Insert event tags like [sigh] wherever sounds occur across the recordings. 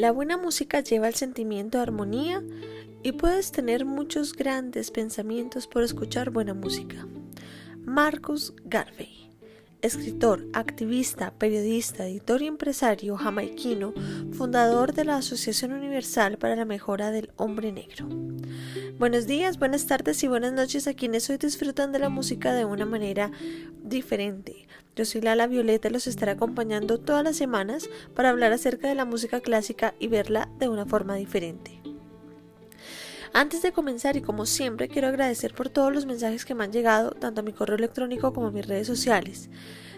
La buena música lleva el sentimiento de armonía y puedes tener muchos grandes pensamientos por escuchar buena música. Marcus Garvey escritor, activista, periodista, editor y empresario jamaiquino, fundador de la Asociación Universal para la Mejora del Hombre Negro. Buenos días, buenas tardes y buenas noches a quienes hoy disfrutan de la música de una manera diferente. Yo soy Lala Violeta y los estaré acompañando todas las semanas para hablar acerca de la música clásica y verla de una forma diferente. Antes de comenzar y como siempre quiero agradecer por todos los mensajes que me han llegado tanto a mi correo electrónico como a mis redes sociales.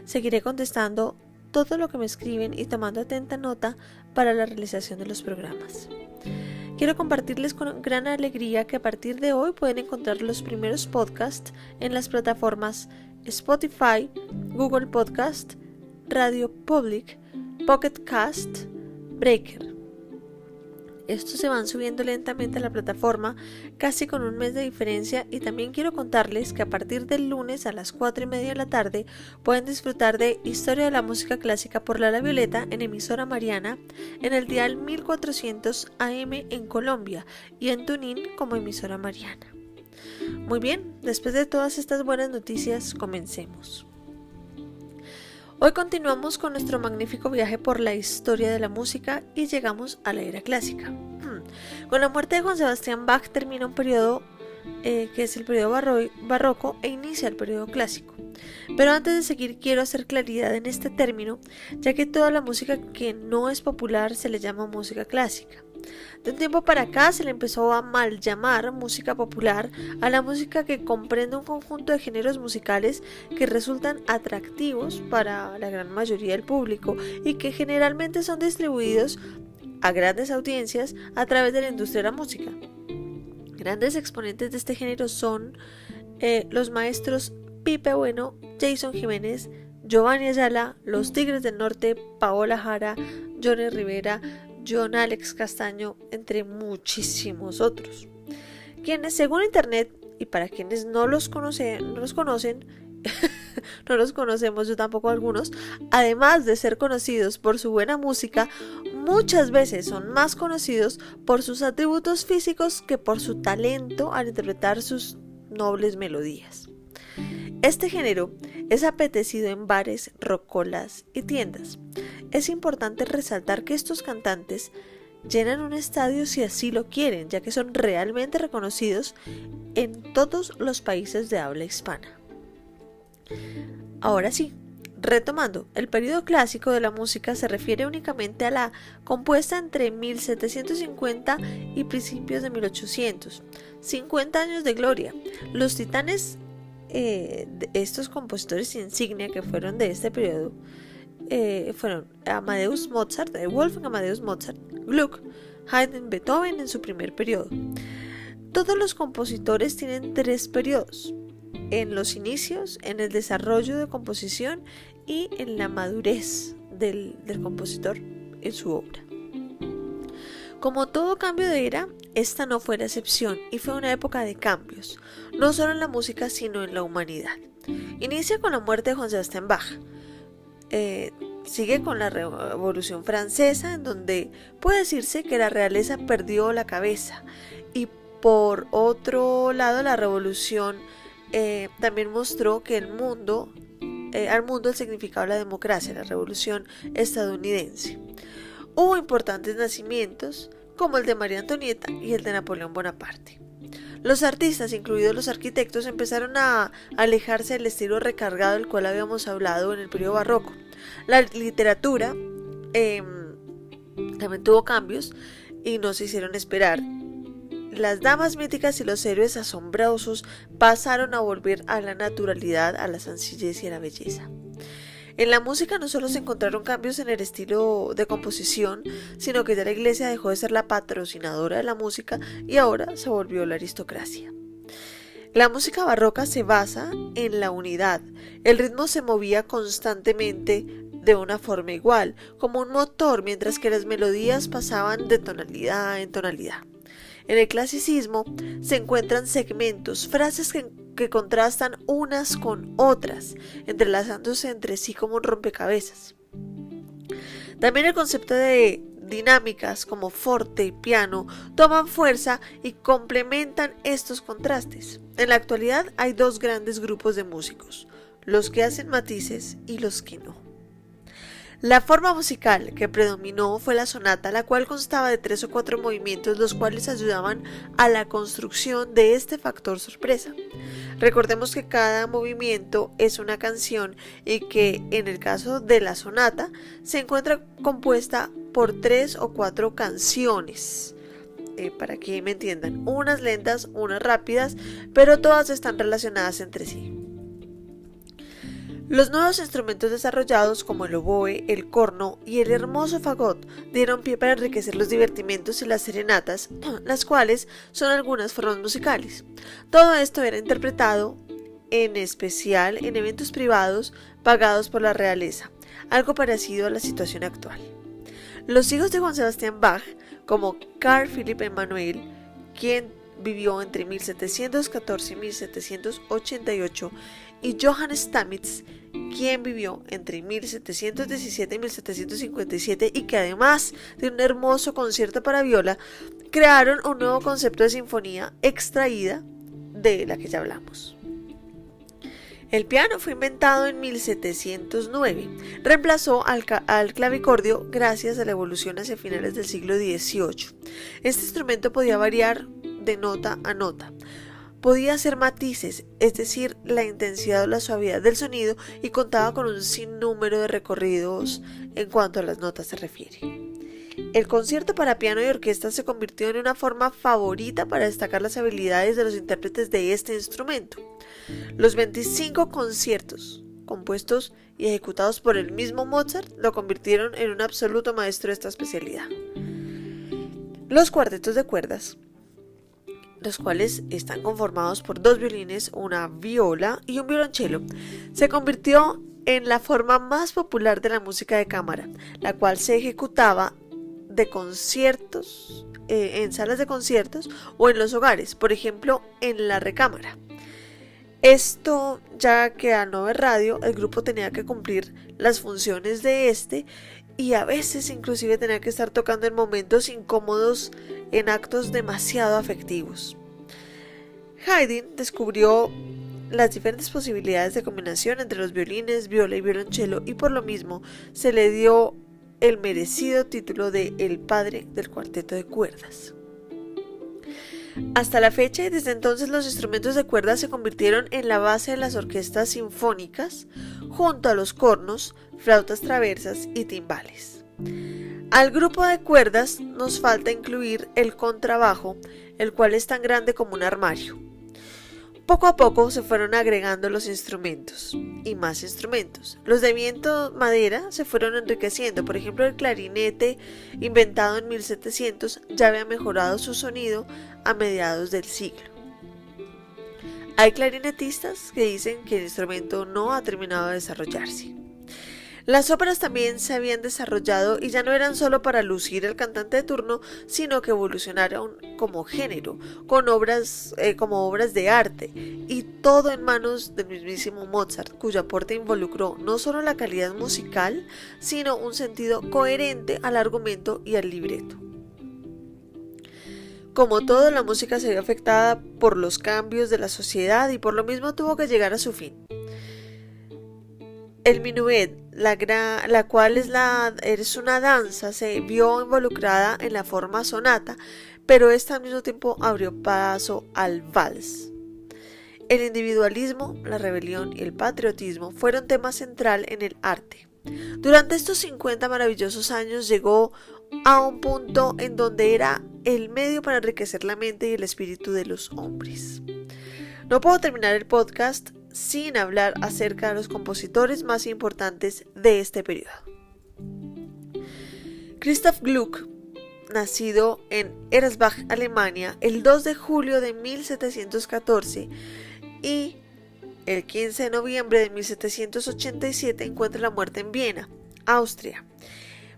Seguiré contestando todo lo que me escriben y tomando atenta nota para la realización de los programas. Quiero compartirles con gran alegría que a partir de hoy pueden encontrar los primeros podcasts en las plataformas Spotify, Google Podcast, Radio Public, Pocket Cast, Breaker. Estos se van subiendo lentamente a la plataforma, casi con un mes de diferencia, y también quiero contarles que a partir del lunes a las 4 y media de la tarde pueden disfrutar de Historia de la Música Clásica por La Violeta en emisora Mariana, en el dial 1400 AM en Colombia y en Tunín como emisora Mariana. Muy bien, después de todas estas buenas noticias, comencemos. Hoy continuamos con nuestro magnífico viaje por la historia de la música y llegamos a la era clásica. [clears throat] Con la muerte de Juan Sebastián Bach termina un periodo eh, que es el periodo barroco e inicia el periodo clásico. Pero antes de seguir quiero hacer claridad en este término, ya que toda la música que no es popular se le llama música clásica. De un tiempo para acá se le empezó a mal llamar música popular a la música que comprende un conjunto de géneros musicales que resultan atractivos para la gran mayoría del público y que generalmente son distribuidos a grandes audiencias a través de la industria de la música. Grandes exponentes de este género son eh, los maestros Pipe Bueno, Jason Jiménez, Giovanni Ayala, Los Tigres del Norte, Paola Jara, Johnny Rivera, John Alex Castaño, entre muchísimos otros, quienes según Internet, y para quienes no los conocen, no los conocen, [laughs] no los conocemos, yo tampoco algunos, además de ser conocidos por su buena música, muchas veces son más conocidos por sus atributos físicos que por su talento al interpretar sus nobles melodías. Este género es apetecido en bares, rocolas y tiendas. Es importante resaltar que estos cantantes llenan un estadio si así lo quieren, ya que son realmente reconocidos en todos los países de habla hispana. Ahora sí, retomando, el periodo clásico de la música se refiere únicamente a la compuesta entre 1750 y principios de 1800. 50 años de gloria. Los titanes eh, estos compositores insignia que fueron de este periodo eh, fueron Amadeus Mozart, Wolfgang Amadeus Mozart, Gluck, Haydn, Beethoven en su primer periodo. Todos los compositores tienen tres periodos, en los inicios, en el desarrollo de composición y en la madurez del compositor en su obra. Como todo cambio de era, esta no fue la excepción y fue una época de cambios, no solo en la música sino en la humanidad. Inicia con la muerte de Juan Sebastián Bach. Eh, sigue con la Revolución Francesa, en donde puede decirse que la realeza perdió la cabeza. Y por otro lado, la Revolución eh, también mostró que el mundo, eh, al mundo el significado de la democracia, la Revolución estadounidense. Hubo importantes nacimientos, como el de María Antonieta y el de Napoleón Bonaparte. Los artistas, incluidos los arquitectos, empezaron a alejarse del estilo recargado del cual habíamos hablado en el periodo barroco. La literatura em, también tuvo cambios y no se hicieron esperar. Las damas míticas y los héroes asombrosos pasaron a volver a la naturalidad, a la sencillez y a la belleza. En la música no solo se encontraron cambios en el estilo de composición, sino que ya la iglesia dejó de ser la patrocinadora de la música y ahora se volvió la aristocracia. La música barroca se basa en la unidad. El ritmo se movía constantemente de una forma igual, como un motor, mientras que las melodías pasaban de tonalidad en tonalidad. En el clasicismo se encuentran segmentos, frases que que contrastan unas con otras, entrelazándose entre sí como un rompecabezas. También el concepto de, dinámicas como forte y piano toman fuerza y complementan estos contrastes. En la actualidad hay dos grandes grupos de músicos, los que hacen matices y los que no. La forma musical que predominó fue la sonata, la cual constaba de tres o cuatro movimientos, los cuales ayudaban a la construcción de este factor sorpresa. Recordemos que cada movimiento es una canción y que en el caso de la sonata se encuentra compuesta por tres o cuatro canciones. Eh, para que me entiendan, unas lentas, unas rápidas, pero todas están relacionadas entre sí. Los nuevos instrumentos desarrollados como el oboe, el corno y el hermoso fagot dieron pie para enriquecer los divertimientos y las serenatas, [clears throat] las cuales son algunas formas musicales. Todo esto era interpretado en especial en eventos privados pagados por la realeza, algo parecido a la situación actual. Los hijos de Juan Sebastián Bach, como Carl Philipp Emanuel, quien vivió entre 1714 y 1788, y Johann Stamitz, quien vivió entre 1717 y 1757 y que además de un hermoso concierto para viola, crearon un nuevo concepto de sinfonía extraída de la que ya hablamos. El piano fue inventado en 1709. Reemplazó al, al, clavicordio gracias a la evolución hacia finales del siglo XVIII. Este instrumento podía variar de nota a nota, Podía hacer matices, es decir, la intensidad o la suavidad del sonido, y contaba con un sinnúmero de recorridos en cuanto a las notas se refiere. El concierto para piano y orquesta se convirtió en una forma favorita para destacar las habilidades de los intérpretes de este instrumento. Los 25 conciertos compuestos y ejecutados por el mismo Mozart lo convirtieron en un absoluto maestro de esta especialidad. Los cuartetos de cuerdas los cuales están conformados por dos violines, una viola y un violonchelo. Se convirtió en la forma más popular de la música de cámara, la cual se ejecutaba de conciertos, eh, en salas de conciertos o en los hogares, por ejemplo, en la recámara. Esto ya que al no haber radio, el grupo tenía que cumplir las funciones de este y a veces inclusive tenía que estar tocando en momentos incómodos en actos demasiado afectivos. Haydn descubrió las diferentes posibilidades de combinación entre los violines, viola y violonchelo y por lo mismo se le dio el merecido título de el padre del cuarteto de cuerdas. Hasta la fecha y desde entonces los instrumentos de cuerdas se convirtieron en la base de las orquestas sinfónicas junto a los cornos, flautas traversas y timbales. Al grupo de cuerdas nos falta incluir el contrabajo, el cual es tan grande como un armario. Poco a poco se fueron agregando los instrumentos y más instrumentos. Los de viento madera se fueron enriqueciendo. Por ejemplo, el clarinete, inventado en 1700, ya había mejorado su sonido a mediados del siglo. Hay clarinetistas que dicen que el instrumento no ha terminado de desarrollarse. Las óperas también se habían desarrollado y ya no eran solo para lucir al cantante de turno, sino que evolucionaron como género, con obras eh, como obras de arte, y todo en manos del mismísimo Mozart, cuyo aporte involucró no solo la calidad musical, sino un sentido coherente al argumento y al libreto. Como todo, la música se vio afectada por los cambios de la sociedad y por lo mismo tuvo que llegar a su fin. El minuet, la, cual es, la, es una danza, se vio involucrada en la forma sonata, pero esta al mismo tiempo abrió paso al vals. El individualismo, la rebelión y el patriotismo fueron tema central en el arte. Durante estos 50 maravillosos años llegó a un punto en donde era el medio para enriquecer la mente y el espíritu de los hombres. No puedo terminar el podcast sin hablar acerca de los compositores más importantes de este periodo. Christoph Gluck, nacido en Eresbach, Alemania, el 2 de julio de 1714 y el 15 de noviembre de 1787 encuentra la muerte en Viena, Austria.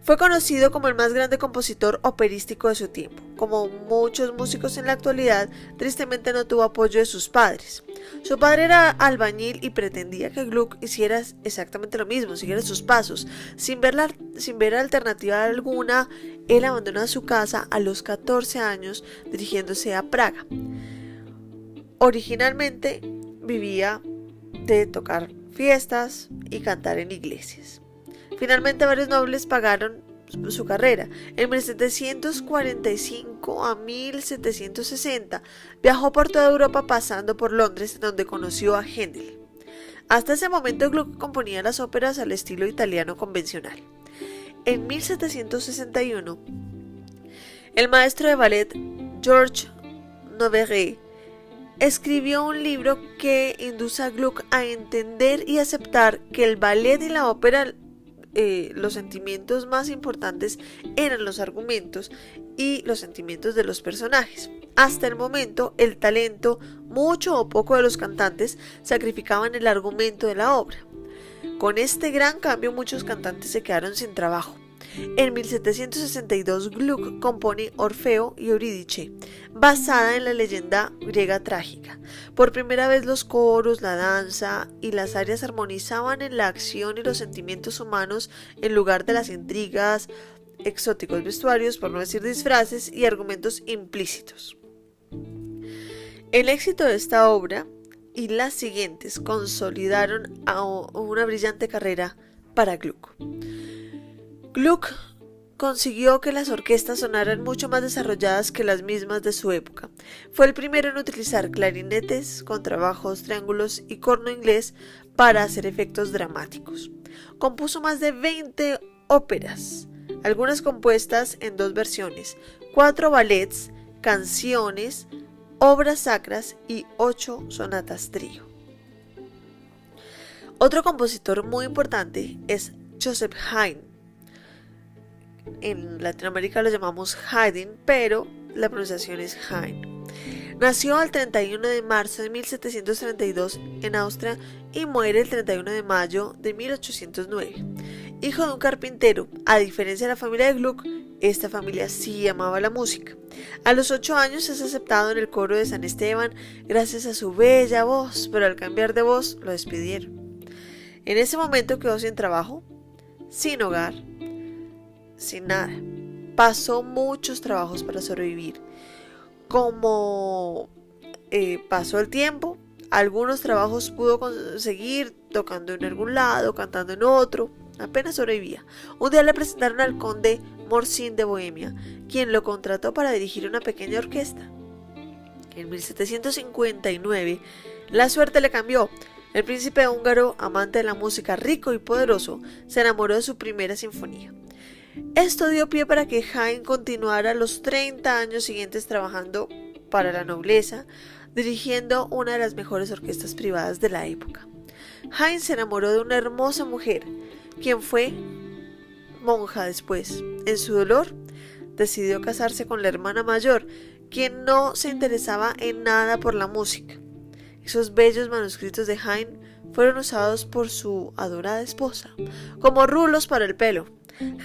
Fue conocido como el más grande compositor operístico de su tiempo. como muchos músicos en la actualidad, tristemente no tuvo apoyo de sus padres. Su padre era albañil y pretendía que Gluck hiciera exactamente lo mismo, siguiera sus pasos. Sin ver, sin ver alternativa alguna, él abandonó su casa a los 14 años dirigiéndose a Praga. Originalmente vivía de tocar fiestas y cantar en iglesias. Finalmente varios nobles pagaron su carrera. En 1745 a 1760 viajó por toda Europa pasando por Londres donde conoció a Händel. Hasta ese momento Gluck componía las óperas al estilo italiano convencional. En 1761 el maestro de ballet George Noveré escribió un libro que induce a Gluck a entender y aceptar que el ballet y la ópera eh, los sentimientos más importantes eran los argumentos y los sentimientos de los personajes. Hasta el momento, el talento, mucho o poco de los cantantes, sacrificaban el argumento de la obra. Con este gran cambio muchos cantantes se quedaron sin trabajo. En 1762 Gluck compone Orfeo y Eurídice, basada en la leyenda griega trágica. Por primera vez los coros, la danza y las arias armonizaban en la acción y los sentimientos humanos en lugar de las intrigas, exóticos vestuarios, por no decir disfraces, y argumentos implícitos. El éxito de esta obra y las siguientes consolidaron a una brillante carrera para Gluck. Gluck consiguió que las orquestas sonaran mucho más desarrolladas que las mismas de su época. Fue el primero en utilizar clarinetes, contrabajos, triángulos y corno inglés para hacer efectos dramáticos. Compuso más de 20 óperas, algunas compuestas en dos versiones, cuatro ballets, canciones, obras sacras y ocho sonatas trío. Otro compositor muy importante es Joseph Haydn en Latinoamérica lo llamamos Haydn, pero la pronunciación es Haydn. Nació el 31 de marzo de 1732 en Austria y muere el 31 de mayo de 1809. Hijo de un carpintero, a diferencia de la familia de Gluck, esta familia sí amaba la música. A los ocho años es aceptado en el coro de San Esteban gracias a su bella voz, pero al cambiar de voz lo despidieron. En ese momento quedó sin trabajo, sin hogar sin nada. Pasó muchos trabajos para sobrevivir. Como eh, pasó el tiempo, algunos trabajos pudo conseguir tocando en algún lado, cantando en otro, apenas sobrevivía. Un día le presentaron al conde Morcín de Bohemia, quien lo contrató para dirigir una pequeña orquesta. En 1759, la suerte le cambió. El príncipe húngaro, amante de la música rico y poderoso, se enamoró de su primera sinfonía. Esto dio pie para que Haydn continuara los 30 años siguientes trabajando para la nobleza, dirigiendo una de las mejores orquestas privadas de la época. Haydn se enamoró de una hermosa mujer, quien fue monja después. En su dolor, decidió casarse con la hermana mayor, quien no se interesaba en nada por la música. Esos bellos manuscritos de Haydn fueron usados por su adorada esposa como rulos para el pelo.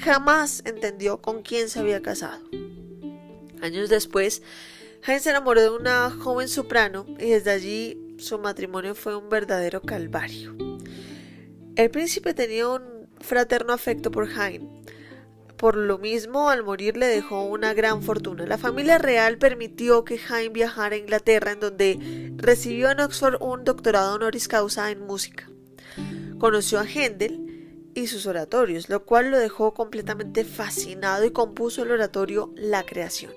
Jamás entendió con quién se había casado. Años después, Heinz se enamoró de una joven soprano y desde allí su matrimonio fue un verdadero calvario. El príncipe tenía un fraterno afecto por Heinz. Por lo mismo, al morir le dejó una gran fortuna. La familia real permitió que Heinz viajara a Inglaterra, en donde recibió en Oxford un doctorado honoris causa en música. Conoció a Händel y sus oratorios, lo cual lo dejó completamente fascinado y compuso el oratorio La Creación.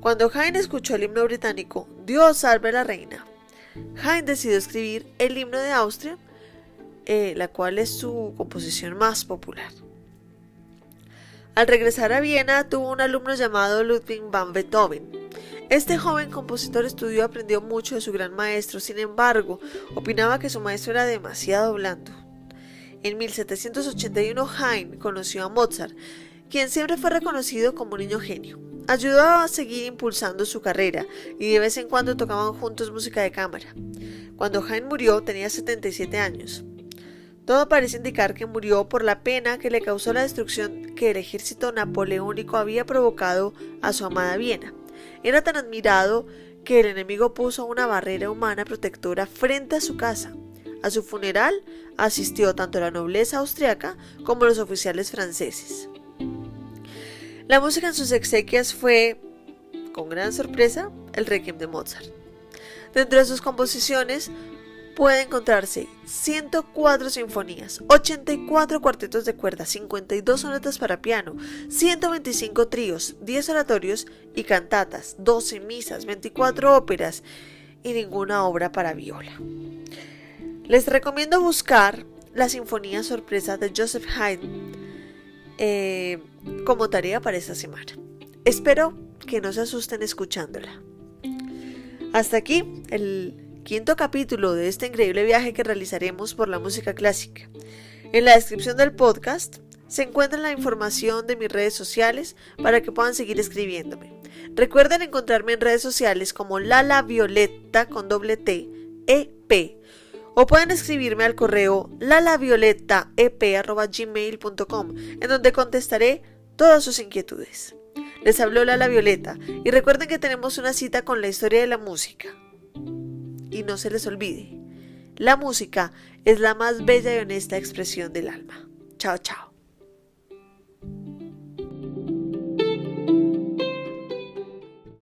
Cuando Haydn escuchó el himno británico Dios salve la reina, Haydn decidió escribir el himno de Austria, eh, la cual es su composición más popular. Al regresar a Viena tuvo un alumno llamado Ludwig van Beethoven. Este joven compositor estudió y aprendió mucho de su gran maestro, sin embargo, opinaba que su maestro era demasiado blando. En 1781 Haydn conoció a Mozart, quien siempre fue reconocido como un niño genio. Ayudó a seguir impulsando su carrera y de vez en cuando tocaban juntos música de cámara. Cuando Haydn murió tenía 77 años. Todo parece indicar que murió por la pena que le causó la destrucción que el ejército napoleónico había provocado a su amada Viena. Era tan admirado que el enemigo puso una barrera humana protectora frente a su casa. A su funeral asistió tanto la nobleza austriaca como los oficiales franceses. La música en sus exequias fue, con gran sorpresa, el Requiem de Mozart. Dentro de sus composiciones puede encontrarse 104 sinfonías, 84 cuartetos de cuerda, 52 sonatas para piano, 125 tríos, 10 oratorios y cantatas, 12 misas, 24 óperas y ninguna obra para viola. Les recomiendo buscar la Sinfonía Sorpresa de Joseph Haydn eh, como tarea para esta semana. Espero que no se asusten escuchándola. Hasta aquí el quinto capítulo de este increíble viaje que realizaremos por la música clásica. En la descripción del podcast se encuentra la información de mis redes sociales para que puedan seguir escribiéndome. Recuerden encontrarme en redes sociales como Lala Violeta con doble T, EP o pueden escribirme al correo lalavioletaep.gmail.com en donde contestaré todas sus inquietudes. Les habló Lala Violeta y recuerden que tenemos una cita con la historia de la música. Y no se les olvide, la música es la más bella y honesta expresión del alma. Chao, chao.